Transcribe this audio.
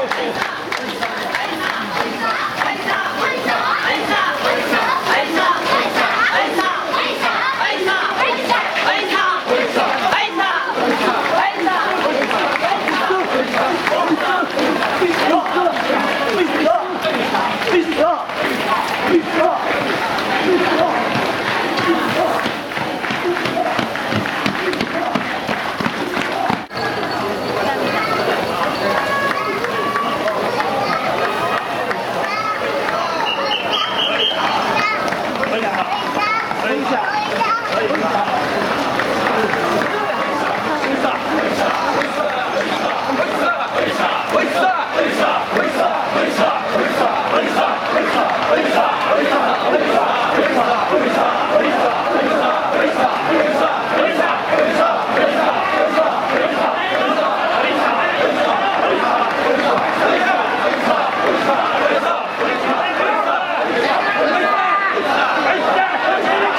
Oh! Yeah,